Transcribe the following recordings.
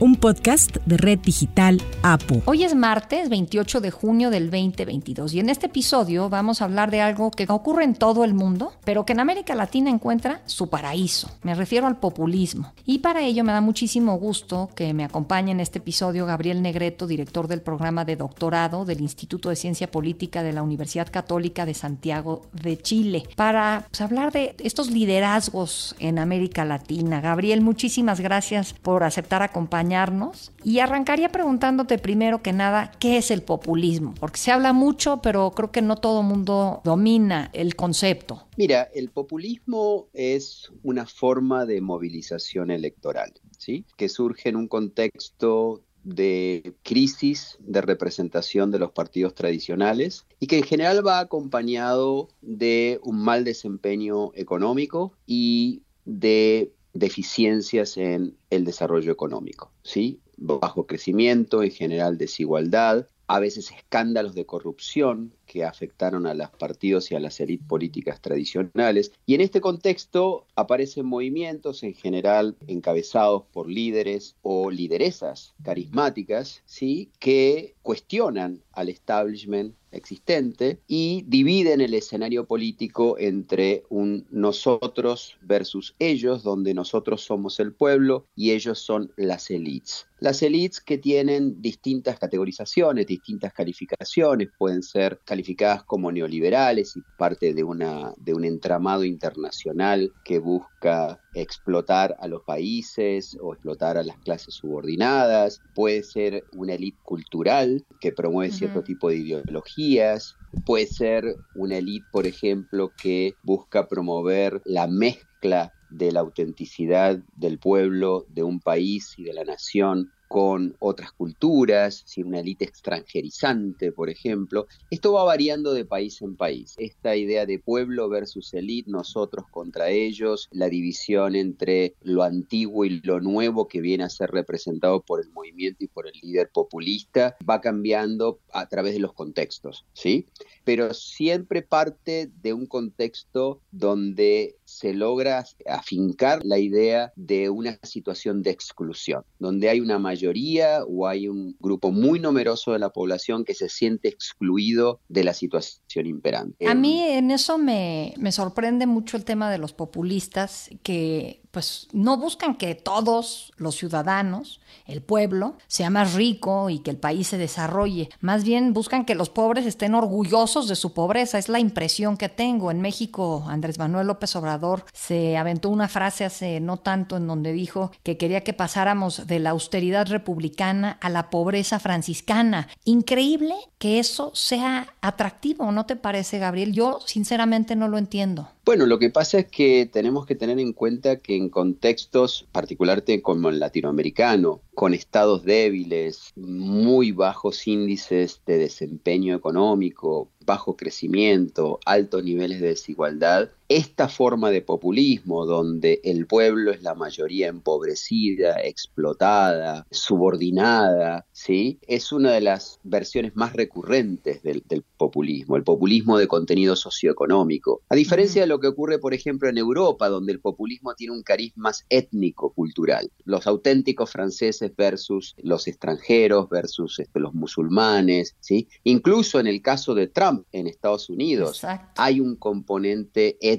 un podcast de Red Digital APO. Hoy es martes 28 de junio del 2022 y en este episodio vamos a hablar de algo que ocurre en todo el mundo, pero que en América Latina encuentra su paraíso. Me refiero al populismo. Y para ello me da muchísimo gusto que me acompañe en este episodio Gabriel Negreto, director del programa de doctorado del Instituto de Ciencia Política de la Universidad Católica de Santiago de Chile, para pues, hablar de estos liderazgos en América Latina. Gabriel, muchísimas gracias por aceptar acompañarnos y arrancaría preguntándote primero que nada, ¿qué es el populismo? Porque se habla mucho, pero creo que no todo mundo domina el concepto. Mira, el populismo es una forma de movilización electoral, ¿sí? Que surge en un contexto de crisis de representación de los partidos tradicionales y que en general va acompañado de un mal desempeño económico y de deficiencias en el desarrollo económico, ¿sí? Bajo crecimiento, en general desigualdad, a veces escándalos de corrupción que afectaron a los partidos y a las élites políticas tradicionales. Y en este contexto aparecen movimientos en general encabezados por líderes o lideresas carismáticas, ¿sí? que cuestionan al establishment existente y dividen el escenario político entre un nosotros versus ellos, donde nosotros somos el pueblo y ellos son las élites. Las élites que tienen distintas categorizaciones, distintas calificaciones, pueden ser calificadas como neoliberales y parte de, una, de un entramado internacional que busca explotar a los países o explotar a las clases subordinadas, puede ser una élite cultural que promueve cierto tipo de ideologías, puede ser una élite, por ejemplo, que busca promover la mezcla de la autenticidad del pueblo, de un país y de la nación con otras culturas, si una élite extranjerizante, por ejemplo. Esto va variando de país en país. Esta idea de pueblo versus élite, nosotros contra ellos, la división entre lo antiguo y lo nuevo que viene a ser representado por el movimiento y por el líder populista, va cambiando a través de los contextos, ¿sí? Pero siempre parte de un contexto donde se logra afincar la idea de una situación de exclusión, donde hay una mayoría o hay un grupo muy numeroso de la población que se siente excluido de la situación imperante. A mí en eso me, me sorprende mucho el tema de los populistas que pues no buscan que todos los ciudadanos, el pueblo, sea más rico y que el país se desarrolle. Más bien buscan que los pobres estén orgullosos de su pobreza. Es la impresión que tengo. En México, Andrés Manuel López Obrador se aventó una frase hace no tanto en donde dijo que quería que pasáramos de la austeridad republicana a la pobreza franciscana. Increíble que eso sea atractivo, ¿no te parece, Gabriel? Yo sinceramente no lo entiendo. Bueno, lo que pasa es que tenemos que tener en cuenta que en contextos, particularmente como el latinoamericano, con estados débiles, muy bajos índices de desempeño económico, bajo crecimiento, altos niveles de desigualdad, esta forma de populismo donde el pueblo es la mayoría empobrecida, explotada, subordinada, ¿sí? es una de las versiones más recurrentes del, populismo, el populismo de contenido socioeconómico. A diferencia de lo que ocurre, por ejemplo, en Europa, donde el populismo tiene un cariz más étnico-cultural. Los auténticos franceses versus los extranjeros, versus este, los musulmanes, ¿sí? incluso en el caso de Trump, en Estados Unidos. Hay un componente étnico,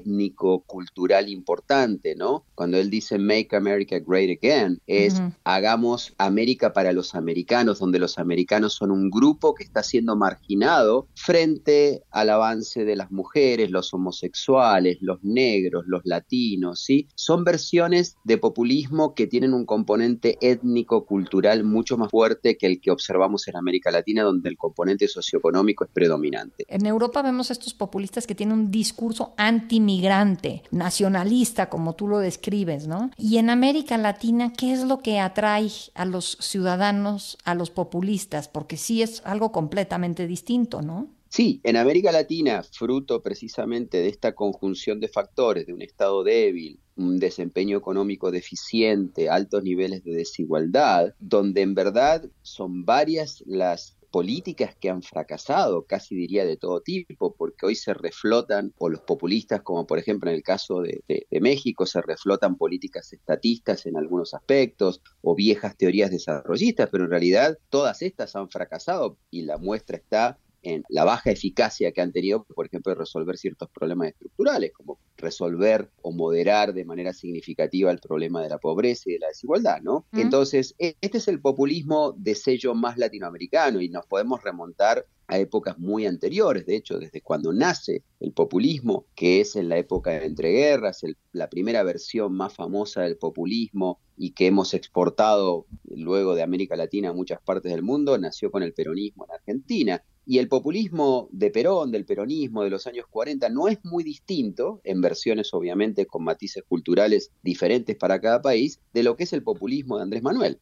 cultural importante, ¿no? Cuando él dice Make America Great Again, es hagamos América para los americanos, donde los americanos son un grupo que está siendo marginado frente al avance de las mujeres, los homosexuales, los negros, los latinos, ¿sí? Son versiones de populismo que tienen un componente étnico, cultural mucho más fuerte que el que observamos en América Latina, donde el componente socioeconómico es predominante. En Europa vemos estos populistas que tienen un discurso antimigrante, nacionalista, como tú lo describes, ¿no? Y en América Latina, ¿qué es lo que atrae a los ciudadanos a los populistas? Porque sí es algo completamente distinto, ¿no? Sí, en América Latina, fruto precisamente de esta conjunción de factores, de un Estado débil, un desempeño económico deficiente, altos niveles de desigualdad, donde en verdad son varias las políticas que han fracasado, casi diría de todo tipo, porque hoy se reflotan, o los populistas, como por ejemplo en el caso de, México, se reflotan políticas estatistas en algunos aspectos, o viejas teorías desarrollistas, pero en realidad todas estas han fracasado y la muestra está en la baja eficacia que han tenido, por ejemplo, de resolver ciertos problemas estructurales, como resolver o moderar de manera significativa el problema de la pobreza y de la desigualdad, ¿no? Entonces, e, este es el populismo de sello más latinoamericano y nos podemos remontar a épocas muy anteriores, de hecho, desde cuando nace el populismo, que es en la época de entreguerras, la primera versión más famosa del populismo y que hemos exportado luego de América Latina a muchas partes del mundo, nació con el peronismo en Argentina. Y el populismo de Perón, del peronismo de los años 40, no es muy distinto, en versiones obviamente con matices culturales diferentes para cada país, de lo que es el populismo de Andrés Manuel.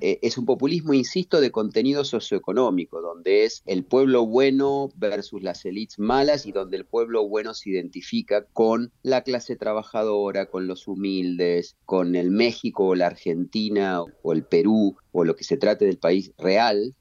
Eh, es un populismo, insisto, de contenido socioeconómico, donde es el pueblo bueno versus las élites malas y donde el pueblo bueno se identifica con la clase trabajadora, con los humildes, con el México o la Argentina o el Perú o lo que se trate del país real,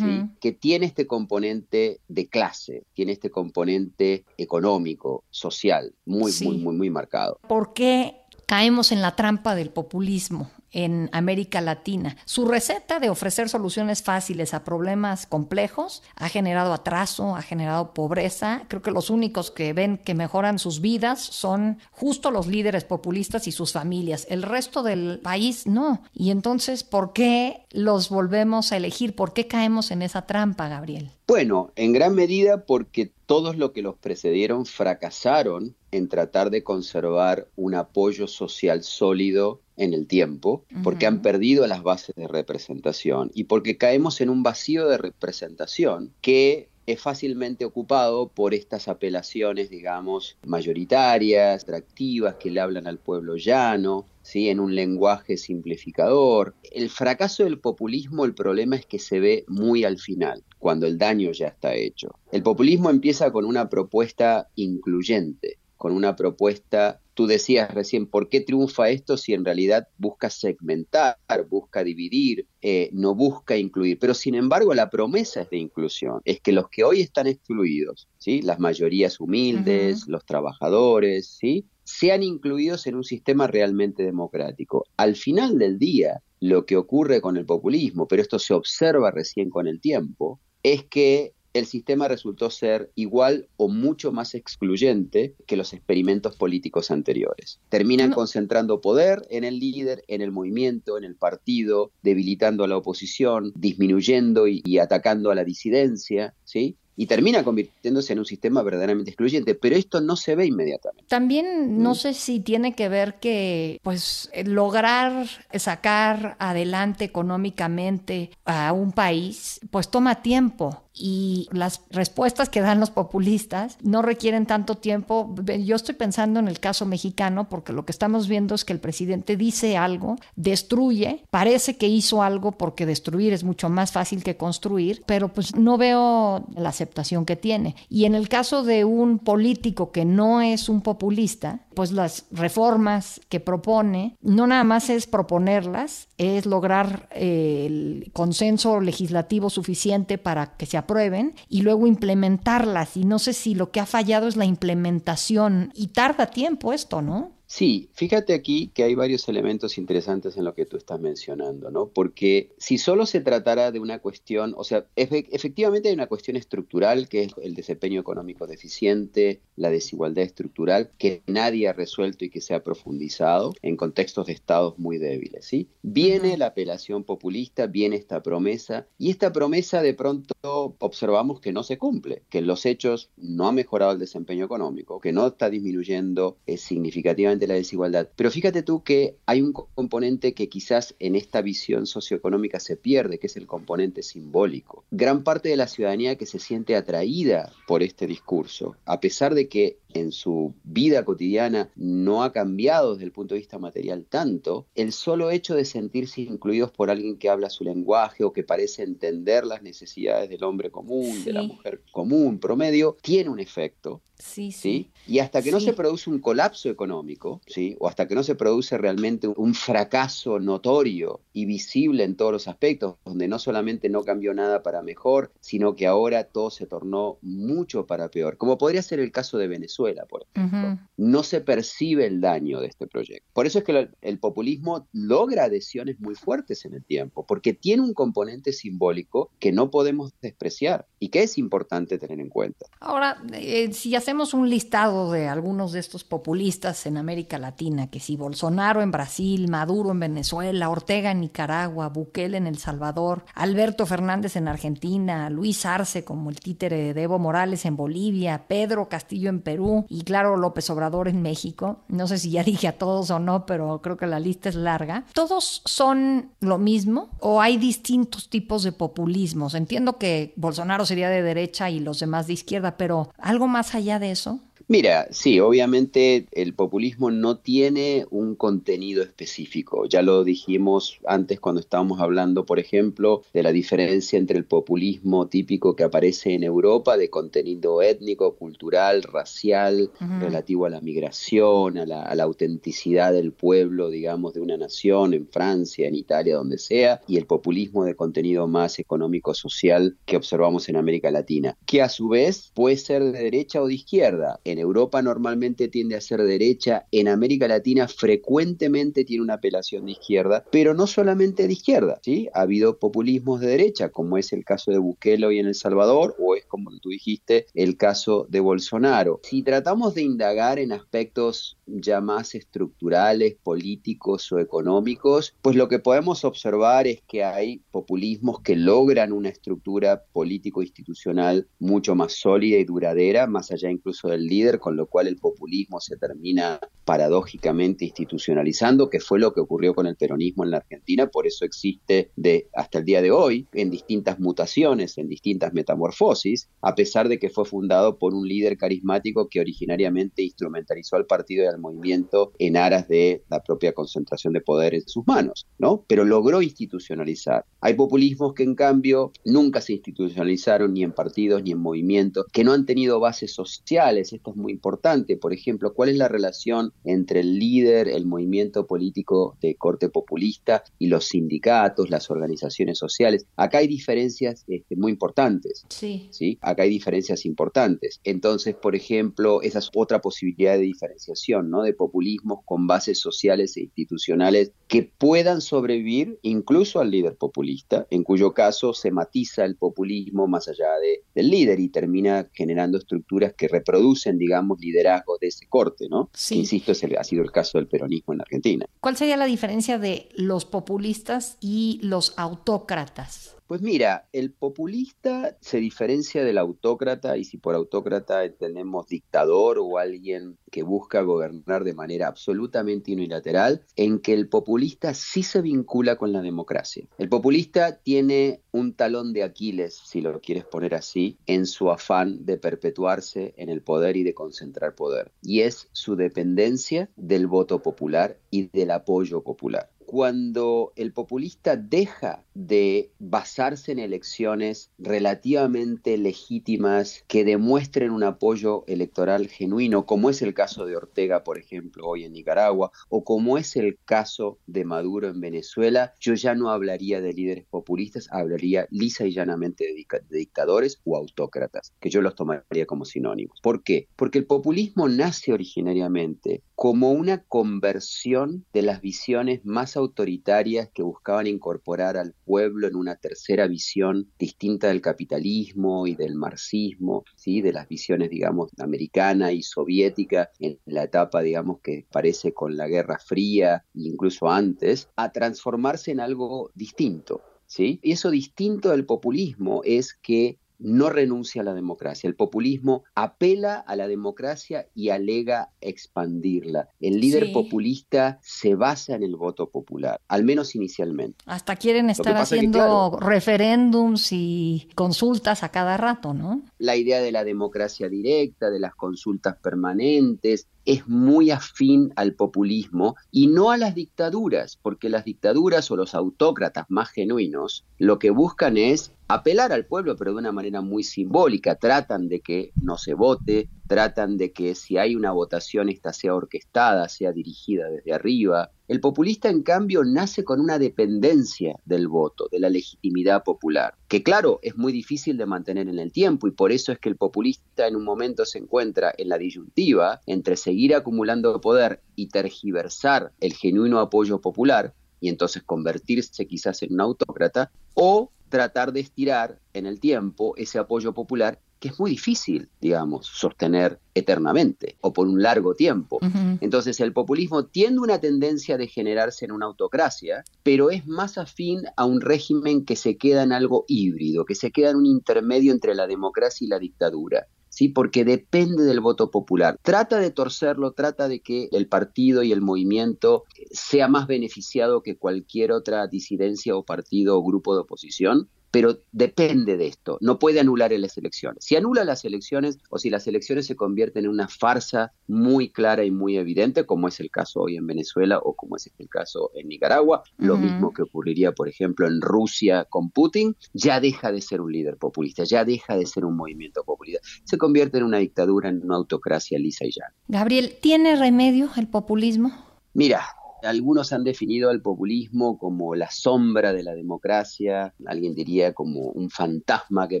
que tiene este componente de clase, tiene este componente económico, social, muy, muy, muy, muy marcado. ¿Por qué caemos en la trampa del populismo? En América Latina. Su receta de ofrecer soluciones fáciles a problemas complejos ha generado atraso, ha generado pobreza. Creo que los únicos que ven que mejoran sus vidas son justo los líderes populistas y sus familias. El resto del país no. Y entonces, ¿por qué los volvemos a elegir? ¿Por qué caemos en esa trampa, Gabriel? Bueno, en gran medida porque todos los que los precedieron fracasaron en tratar de conservar un apoyo social sólido en el tiempo, porque han perdido las bases de representación y porque caemos en un vacío de representación que es fácilmente ocupado por estas apelaciones, digamos, mayoritarias, atractivas, que le hablan al pueblo llano, ¿sí? en un lenguaje simplificador. El fracaso del populismo, el problema es que se ve muy al final, cuando el daño ya está hecho. El populismo empieza con una propuesta incluyente, con una propuesta, tú decías recién, ¿por qué triunfa esto si en realidad busca segmentar, busca dividir, eh, no busca incluir? Pero sin embargo la promesa es de inclusión, es que los que hoy están excluidos, ¿sí? las mayorías humildes, los trabajadores, ¿sí? sean incluidos en un sistema realmente democrático. Al final del día, lo que ocurre con el populismo, pero esto se observa recién con el tiempo, es que el sistema resultó ser igual o mucho más excluyente que los experimentos políticos anteriores. Terminan concentrando poder en el líder, en el movimiento, en el partido, debilitando a la oposición, disminuyendo y, y atacando a la disidencia, ¿sí? y termina convirtiéndose en un sistema verdaderamente excluyente, pero esto no se ve inmediatamente. También no sé si tiene que ver que pues lograr sacar adelante económicamente a un país pues toma tiempo y las respuestas que dan los populistas no requieren tanto tiempo. Yo estoy pensando en el caso mexicano porque lo que estamos viendo es que el presidente dice algo, destruye, parece que hizo algo porque destruir es mucho más fácil que construir, pero pues no veo la aceptación que tiene. Y en el caso de un político que no es un populista, pues las reformas que propone no nada más es proponerlas, es lograr eh, el consenso legislativo suficiente para que se aprueben y luego implementarlas. Y no sé si lo que ha fallado es la implementación y tarda tiempo esto, ¿no? Sí, fíjate aquí que hay varios elementos interesantes en lo que tú estás mencionando, ¿no? Porque si solo se tratara de una cuestión, o sea, efectivamente hay una cuestión estructural que es el desempeño económico deficiente, la desigualdad estructural que nadie ha resuelto y que se ha profundizado en contextos de estados muy débiles, ¿sí? Viene la apelación populista, viene esta promesa y esta promesa de pronto observamos que no se cumple, que en los hechos no ha mejorado el desempeño económico, que no está disminuyendo eh, significativamente la desigualdad. Pero fíjate tú que hay un componente que quizás en esta visión socioeconómica se pierde, que es el componente simbólico. Gran parte de la ciudadanía que se siente atraída por este discurso, a pesar de que en su vida cotidiana no ha cambiado desde el punto de vista material tanto, el solo hecho de sentirse incluidos por alguien que habla su lenguaje o que parece entender las necesidades del hombre común, de la mujer común, promedio, tiene un efecto. Sí, sí. Y hasta que no se produce un colapso económico, ¿sí? O hasta que no se produce realmente un fracaso notorio y visible en todos los aspectos, donde no solamente no cambió nada para mejor, sino que ahora todo se tornó mucho para peor, como podría ser el caso de Venezuela, por ejemplo. No se percibe el daño de este proyecto. Por eso es que el populismo logra adhesiones muy fuertes en el tiempo, porque tiene un componente simbólico que no podemos despreciar y que es importante tener en cuenta. Ahora, eh, si hacemos un listado de algunos de estos populistas en América Latina, que si Bolsonaro en Brasil, Maduro en Venezuela, Ortega en Nicaragua, Bukele en El Salvador, Alberto Fernández en Argentina, Luis Arce como el títere de Evo Morales en Bolivia, Pedro Castillo en Perú y claro López Obrador en México, no sé si ya dije a todos o no, pero creo que la lista es larga, ¿todos son lo mismo o hay distintos tipos de populismos? Entiendo que Bolsonaro sería de derecha y los demás de izquierda, pero algo más allá de eso. Mira, sí, obviamente el populismo no tiene un contenido específico. Ya lo dijimos antes cuando estábamos hablando, por ejemplo, de la diferencia entre el populismo típico que aparece en Europa de contenido étnico, cultural, racial, relativo a la migración, a la, a la, autenticidad del pueblo, digamos, de una nación, en Francia, en Italia, donde sea, y el populismo de contenido más económico-social que observamos en América Latina, que a su vez puede ser de derecha o de izquierda. En Europa normalmente tiende a ser derecha, en América Latina frecuentemente tiene una apelación de izquierda, pero no solamente de izquierda, ¿sí? Ha habido populismos de derecha, como es el caso de Bukele hoy en El Salvador, o como tú dijiste, el caso de Bolsonaro. Si tratamos de indagar en aspectos ya más estructurales, políticos o económicos, pues lo que podemos observar es que hay populismos que logran una estructura político-institucional mucho más sólida y duradera, más allá incluso del líder con lo cual el populismo se termina paradójicamente institucionalizando, que fue lo que ocurrió con el peronismo en la Argentina, por eso existe de hasta el día de hoy en distintas mutaciones, en distintas metamorfosis, a pesar de que fue fundado por un líder carismático que originariamente instrumentalizó al partido y al movimiento en aras de la propia concentración de poder en sus manos, ¿no? Pero logró institucionalizar. Hay populismos que en cambio nunca se institucionalizaron ni en partidos ni en movimientos, que no han tenido bases sociales, esto es muy importante. Por ejemplo, ¿cuál es la relación entre el líder, el movimiento político de corte populista y los sindicatos, las organizaciones sociales? Acá hay diferencias este, muy importantes. Sí. sí. Acá hay diferencias importantes. Entonces, por ejemplo, esa es otra posibilidad de diferenciación, ¿no? De populismos con bases sociales e institucionales que puedan sobrevivir incluso al líder populista, en cuyo caso se matiza el populismo más allá de, del líder y termina generando estructuras que reproducen, digamos, digamos, liderazgo de ese corte, ¿no? Sí. insisto, ha sido el caso del peronismo en Argentina. ¿Cuál sería la diferencia de los populistas y los autócratas? Pues mira, el populista se diferencia del autócrata y si por autócrata entendemos dictador o alguien que busca gobernar de manera absolutamente unilateral, en que el populista sí se vincula con la democracia. El populista tiene un talón de Aquiles, si lo quieres poner así, en su afán de perpetuarse en el poder y de concentrar poder, y es su dependencia del voto popular y del apoyo popular cuando el populista deja de basarse en elecciones relativamente legítimas que demuestren un apoyo electoral genuino, como es el caso de Ortega, por ejemplo, hoy en Nicaragua, o como es el caso de Maduro en Venezuela, yo ya no hablaría de líderes populistas, hablaría lisa y llanamente de, dictadores o autócratas, que yo los tomaría como sinónimos. ¿Por qué? Porque el populismo nace originariamente como una conversión de las visiones más autoritarias que buscaban incorporar al pueblo en una tercera visión distinta del capitalismo y del marxismo, ¿sí? de las visiones, digamos, americana y soviética en la etapa, digamos, que parece con la Guerra Fría, incluso antes, a transformarse en algo distinto. ¿Sí? Y eso distinto del populismo es que no renuncia a la democracia. El populismo apela a la democracia y alega expandirla. El líder populista se basa en el voto popular, al menos inicialmente. Hasta quieren estar haciendo referéndums y consultas a cada rato, ¿no? la idea de la democracia directa, de las consultas permanentes, es muy afín al populismo y no a las dictaduras, porque las dictaduras o los autócratas más genuinos lo que buscan es apelar al pueblo, pero de una manera muy simbólica. Tratan de que no se vote, tratan de que si hay una votación, esta sea orquestada, sea dirigida desde arriba. El populista, en cambio, nace con una dependencia del voto, de la legitimidad popular, que claro, es muy difícil de mantener en el tiempo y por eso es que el populista en un momento se encuentra en la disyuntiva entre seguir acumulando poder y tergiversar el genuino apoyo popular y entonces convertirse quizás en un autócrata, o tratar de estirar en el tiempo ese apoyo popular que es muy difícil, digamos, sostener eternamente o por un largo tiempo. Entonces el populismo tiene una tendencia de generarse en una autocracia, pero es más afín a un régimen que se queda en algo híbrido, que se queda en un intermedio entre la democracia y la dictadura. ¿Sí? porque depende del voto popular. Trata de torcerlo, trata de que el partido y el movimiento sea más beneficiado que cualquier otra disidencia o partido o grupo de oposición, pero depende de esto, no puede anular en las elecciones. Si anula las elecciones o si las elecciones se convierten en una farsa muy clara y muy evidente, como es el caso hoy en Venezuela o como es el caso en Nicaragua, lo mismo que ocurriría, por ejemplo, en Rusia con Putin, ya deja de ser un líder populista, ya deja de ser un movimiento populista, se convierte en una dictadura, en una autocracia lisa y llana. Gabriel, ¿tiene remedio el populismo? Mira, algunos han definido al populismo como la sombra de la democracia, alguien diría como un fantasma que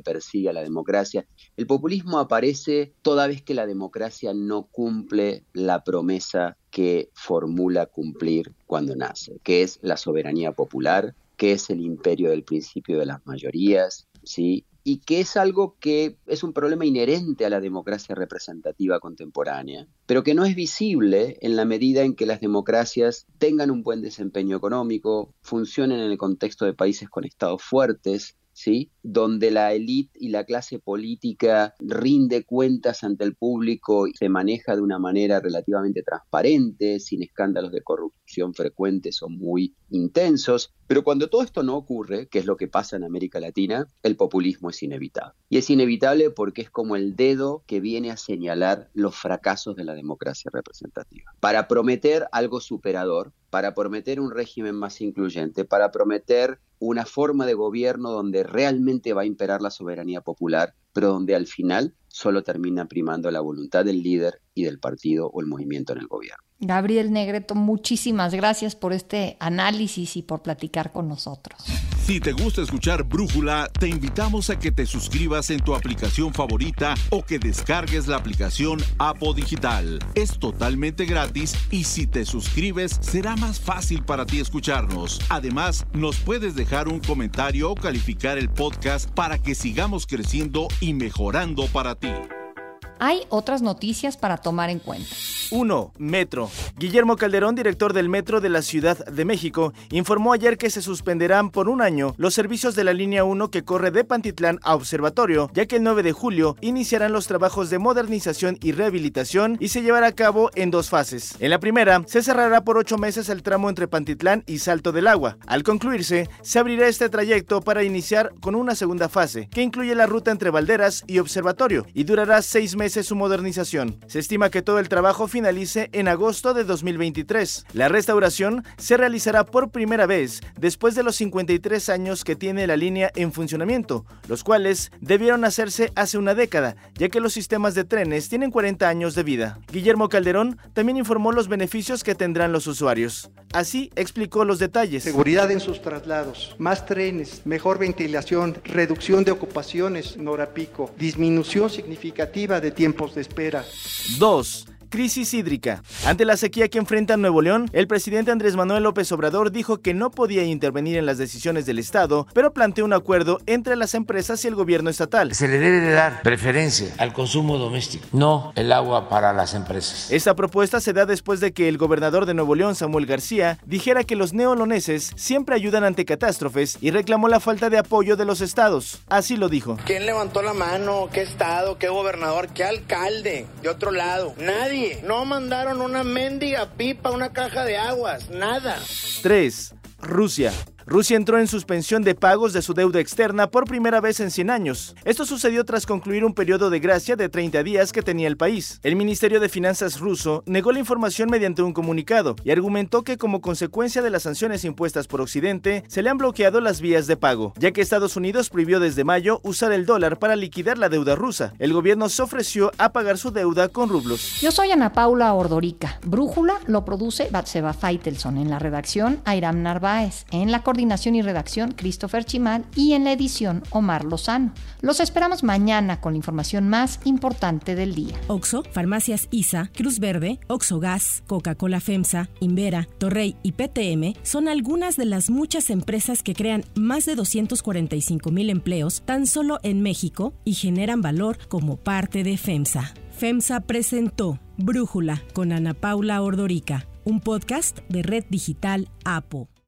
persigue a la democracia. El populismo aparece toda vez que la democracia no cumple la promesa que formula cumplir cuando nace, que es la soberanía popular, que es el imperio del principio de las mayorías, ¿sí? Y que es algo que es un problema inherente a la democracia representativa contemporánea, pero que no es visible en la medida en que las democracias tengan un buen desempeño económico, funcionen en el contexto de países con estados fuertes, ¿sí? donde la élite y la clase política rinde cuentas ante el público y se maneja de una manera relativamente transparente, sin escándalos de corrupción frecuentes o muy intensos. Pero cuando todo esto no ocurre, que es lo que pasa en América Latina, el populismo es inevitable. Y es inevitable porque es como el dedo que viene a señalar los fracasos de la democracia representativa. Para prometer algo superador, para prometer un régimen más incluyente, para prometer una forma de gobierno donde realmente va a imperar la soberanía popular, pero donde al final solo termina primando la voluntad del líder y del partido o el movimiento en el gobierno. Gabriel Negreto, muchísimas gracias por este análisis y por platicar con nosotros. Si te gusta escuchar Brújula, te invitamos a que te suscribas en tu aplicación favorita o que descargues la aplicación Apo Digital. Es totalmente gratis y si te suscribes será más fácil para ti escucharnos. Además, nos puedes dejar un comentario o calificar el podcast para que sigamos creciendo y mejorando para ti. Hay otras noticias para tomar en cuenta. 1. Metro. Guillermo Calderón, director del Metro de la Ciudad de México, informó ayer que se suspenderán por un año los servicios de la línea 1 que corre de Pantitlán a Observatorio, ya que el 9 de julio iniciarán los trabajos de modernización y rehabilitación y se llevará a cabo en dos fases. En la primera, se cerrará por ocho meses el tramo entre Pantitlán y Salto del Agua. Al concluirse, se abrirá este trayecto para iniciar con una segunda fase, que incluye la ruta entre Valderas y Observatorio, y durará seis meses su modernización. Se estima que todo el trabajo finalice en agosto de 2023. La restauración se realizará por primera vez después de los 53 años que tiene la línea en funcionamiento, los cuales debieron hacerse hace una década, ya que los sistemas de trenes tienen 40 años de vida. Guillermo Calderón también informó los beneficios que tendrán los usuarios. Así explicó los detalles. Seguridad en sus traslados, más trenes, mejor ventilación, reducción de ocupaciones en hora pico, disminución significativa de tiempos de espera. 2 crisis hídrica. Ante la sequía que enfrenta Nuevo León, el presidente Andrés Manuel López Obrador dijo que no podía intervenir en las decisiones del Estado, pero planteó un acuerdo entre las empresas y el gobierno estatal. Se le debe de dar preferencia al consumo doméstico, no el agua para las empresas. Esta propuesta se da después de que el gobernador de Nuevo León, Samuel García, dijera que los neoloneses siempre ayudan ante catástrofes y reclamó la falta de apoyo de los estados. Así lo dijo. ¿Quién levantó la mano? ¿Qué estado? ¿Qué gobernador? ¿Qué alcalde? De otro lado. Nadie no mandaron una mendiga pipa, una caja de aguas, nada. 3. Rusia. Rusia entró en suspensión de pagos de su deuda externa por primera vez en 100 años. Esto sucedió tras concluir un periodo de gracia de 30 días que tenía el país. El Ministerio de Finanzas ruso negó la información mediante un comunicado y argumentó que como consecuencia de las sanciones impuestas por Occidente, se le han bloqueado las vías de pago, ya que Estados Unidos prohibió desde mayo usar el dólar para liquidar la deuda rusa. El gobierno se ofreció a pagar su deuda con rublos. Yo soy Ana Paula Ordorica. Brújula lo produce Batseba Feitelson. En la redacción, Airam Narváez. En la y redacción, Christopher Chimal. Y en la edición, Omar Lozano. Los esperamos mañana con la información más importante del día. Oxo, Farmacias ISA, Cruz Verde, Oxo Gas, Coca-Cola FEMSA, Invera, Torrey y PTM son algunas de las muchas empresas que crean más de 245 mil empleos tan solo en México y generan valor como parte de FEMSA. FEMSA presentó Brújula con Ana Paula Ordorica, un podcast de Red Digital APO.